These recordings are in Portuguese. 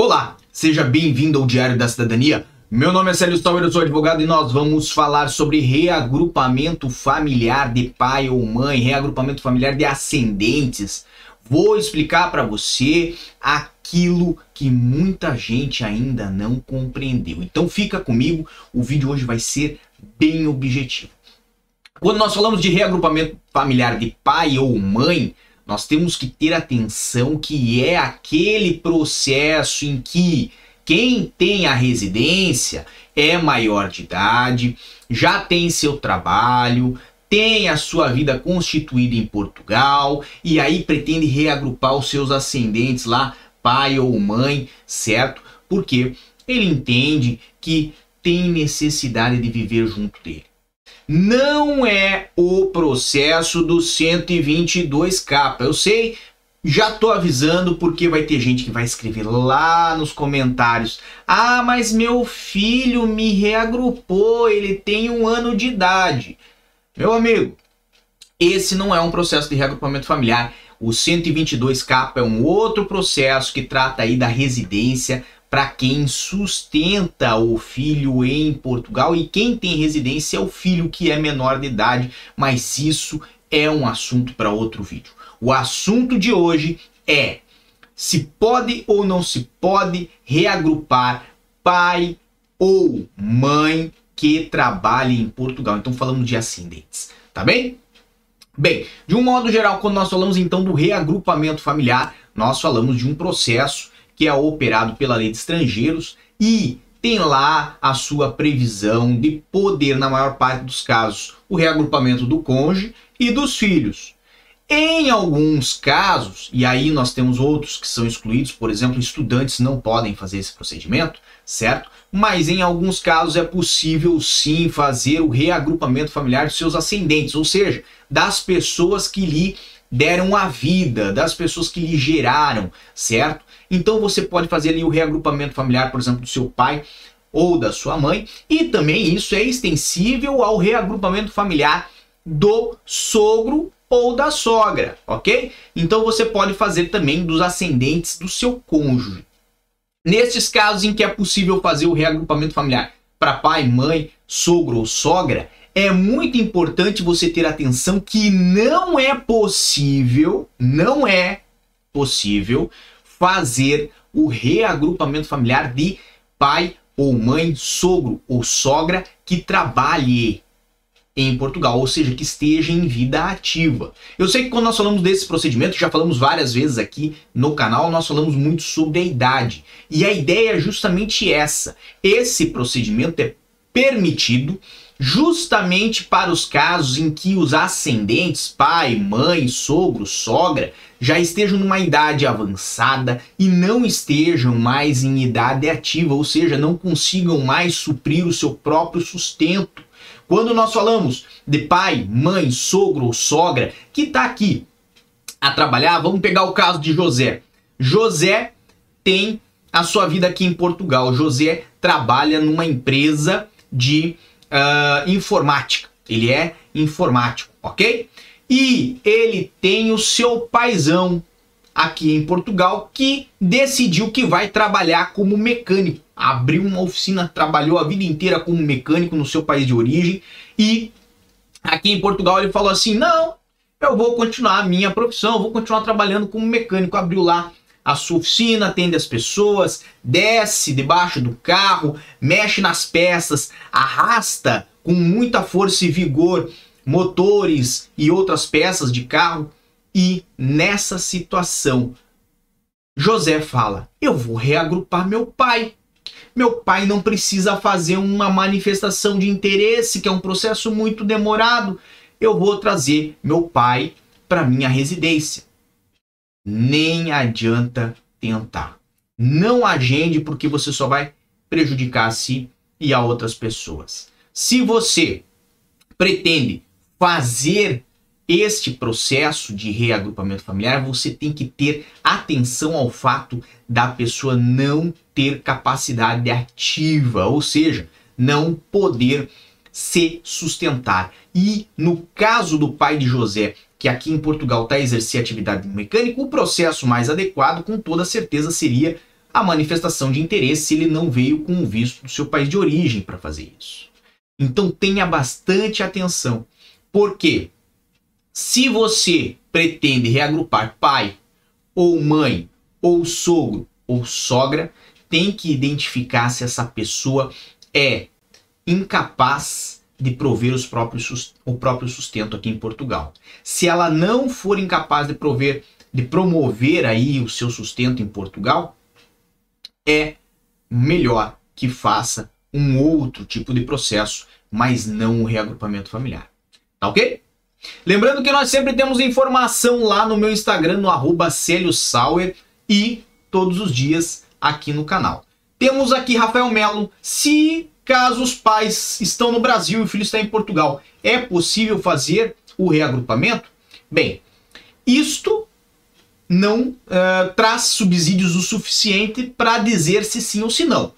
Olá, seja bem-vindo ao Diário da Cidadania. Meu nome é Célio Stauer, eu sou advogado e nós vamos falar sobre reagrupamento familiar de pai ou mãe, reagrupamento familiar de ascendentes. Vou explicar para você aquilo que muita gente ainda não compreendeu. Então fica comigo, o vídeo hoje vai ser bem objetivo. Quando nós falamos de reagrupamento familiar de pai ou mãe, nós temos que ter atenção que é aquele processo em que quem tem a residência é maior de idade, já tem seu trabalho, tem a sua vida constituída em Portugal e aí pretende reagrupar os seus ascendentes lá, pai ou mãe, certo? Porque ele entende que tem necessidade de viver junto dele não é o processo do 122K. Eu sei, já tô avisando porque vai ter gente que vai escrever lá nos comentários: "Ah, mas meu filho me reagrupou, ele tem um ano de idade". Meu amigo, esse não é um processo de reagrupamento familiar. O 122K é um outro processo que trata aí da residência para quem sustenta o filho em Portugal e quem tem residência é o filho que é menor de idade, mas isso é um assunto para outro vídeo. O assunto de hoje é se pode ou não se pode reagrupar pai ou mãe que trabalhem em Portugal. Então falamos de ascendentes, tá bem? Bem, de um modo geral, quando nós falamos então do reagrupamento familiar, nós falamos de um processo que é operado pela lei de estrangeiros e tem lá a sua previsão de poder, na maior parte dos casos, o reagrupamento do cônjuge e dos filhos. Em alguns casos, e aí nós temos outros que são excluídos, por exemplo, estudantes não podem fazer esse procedimento, certo? Mas em alguns casos é possível sim fazer o reagrupamento familiar de seus ascendentes, ou seja, das pessoas que lhe deram a vida, das pessoas que lhe geraram, certo? Então você pode fazer ali o reagrupamento familiar, por exemplo, do seu pai ou da sua mãe, e também isso é extensível ao reagrupamento familiar do sogro ou da sogra, ok? Então você pode fazer também dos ascendentes do seu cônjuge. Nesses casos em que é possível fazer o reagrupamento familiar para pai, mãe, sogro ou sogra, é muito importante você ter atenção que não é possível, não é possível fazer o reagrupamento familiar de pai ou mãe, sogro ou sogra que trabalhe em Portugal, ou seja, que esteja em vida ativa. Eu sei que quando nós falamos desse procedimento, já falamos várias vezes aqui no canal, nós falamos muito sobre a idade. E a ideia é justamente essa. Esse procedimento é permitido justamente para os casos em que os ascendentes, pai, mãe, sogro, sogra, já estejam numa idade avançada e não estejam mais em idade ativa, ou seja, não consigam mais suprir o seu próprio sustento. Quando nós falamos de pai, mãe, sogro ou sogra que está aqui a trabalhar, vamos pegar o caso de José. José tem a sua vida aqui em Portugal. José trabalha numa empresa de uh, informática. Ele é informático, ok? E ele tem o seu paizão aqui em Portugal que decidiu que vai trabalhar como mecânico. Abriu uma oficina, trabalhou a vida inteira como mecânico no seu país de origem e aqui em Portugal ele falou assim: "Não, eu vou continuar a minha profissão, vou continuar trabalhando como mecânico". Abriu lá a sua oficina, atende as pessoas, desce debaixo do carro, mexe nas peças, arrasta com muita força e vigor motores e outras peças de carro. E nessa situação, José fala: Eu vou reagrupar meu pai. Meu pai não precisa fazer uma manifestação de interesse, que é um processo muito demorado. Eu vou trazer meu pai para minha residência nem adianta tentar. Não agende porque você só vai prejudicar a si e a outras pessoas. Se você pretende fazer este processo de reagrupamento familiar, você tem que ter atenção ao fato da pessoa não ter capacidade ativa, ou seja, não poder se sustentar. E no caso do pai de José, que aqui em Portugal está a exercer atividade mecânica, o processo mais adequado, com toda certeza, seria a manifestação de interesse se ele não veio com o visto do seu país de origem para fazer isso. Então tenha bastante atenção, porque se você pretende reagrupar pai ou mãe ou sogro ou sogra, tem que identificar se essa pessoa é incapaz de prover os próprios, o próprio sustento aqui em Portugal. Se ela não for incapaz de prover, de promover aí o seu sustento em Portugal, é melhor que faça um outro tipo de processo, mas não o reagrupamento familiar. Tá ok? Lembrando que nós sempre temos informação lá no meu Instagram, no arroba Sauer, e todos os dias aqui no canal. Temos aqui Rafael Melo. Se caso os pais estão no Brasil e o filho está em Portugal, é possível fazer o reagrupamento? Bem, isto não uh, traz subsídios o suficiente para dizer se sim ou se não.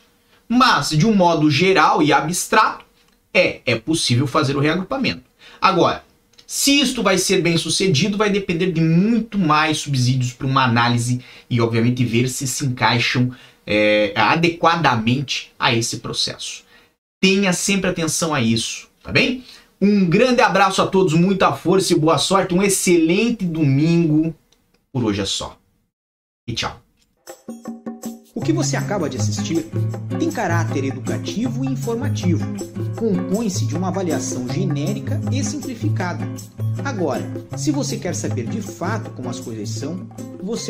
Mas, de um modo geral e abstrato, é, é possível fazer o reagrupamento. Agora, se isto vai ser bem sucedido, vai depender de muito mais subsídios para uma análise e, obviamente, ver se se encaixam é, adequadamente a esse processo. Tenha sempre atenção a isso, tá bem? Um grande abraço a todos, muita força e boa sorte, um excelente domingo. Por hoje é só. E tchau. O que você acaba de assistir tem caráter educativo e informativo. Compõe-se de uma avaliação genérica e simplificada. Agora, se você quer saber de fato como as coisas são,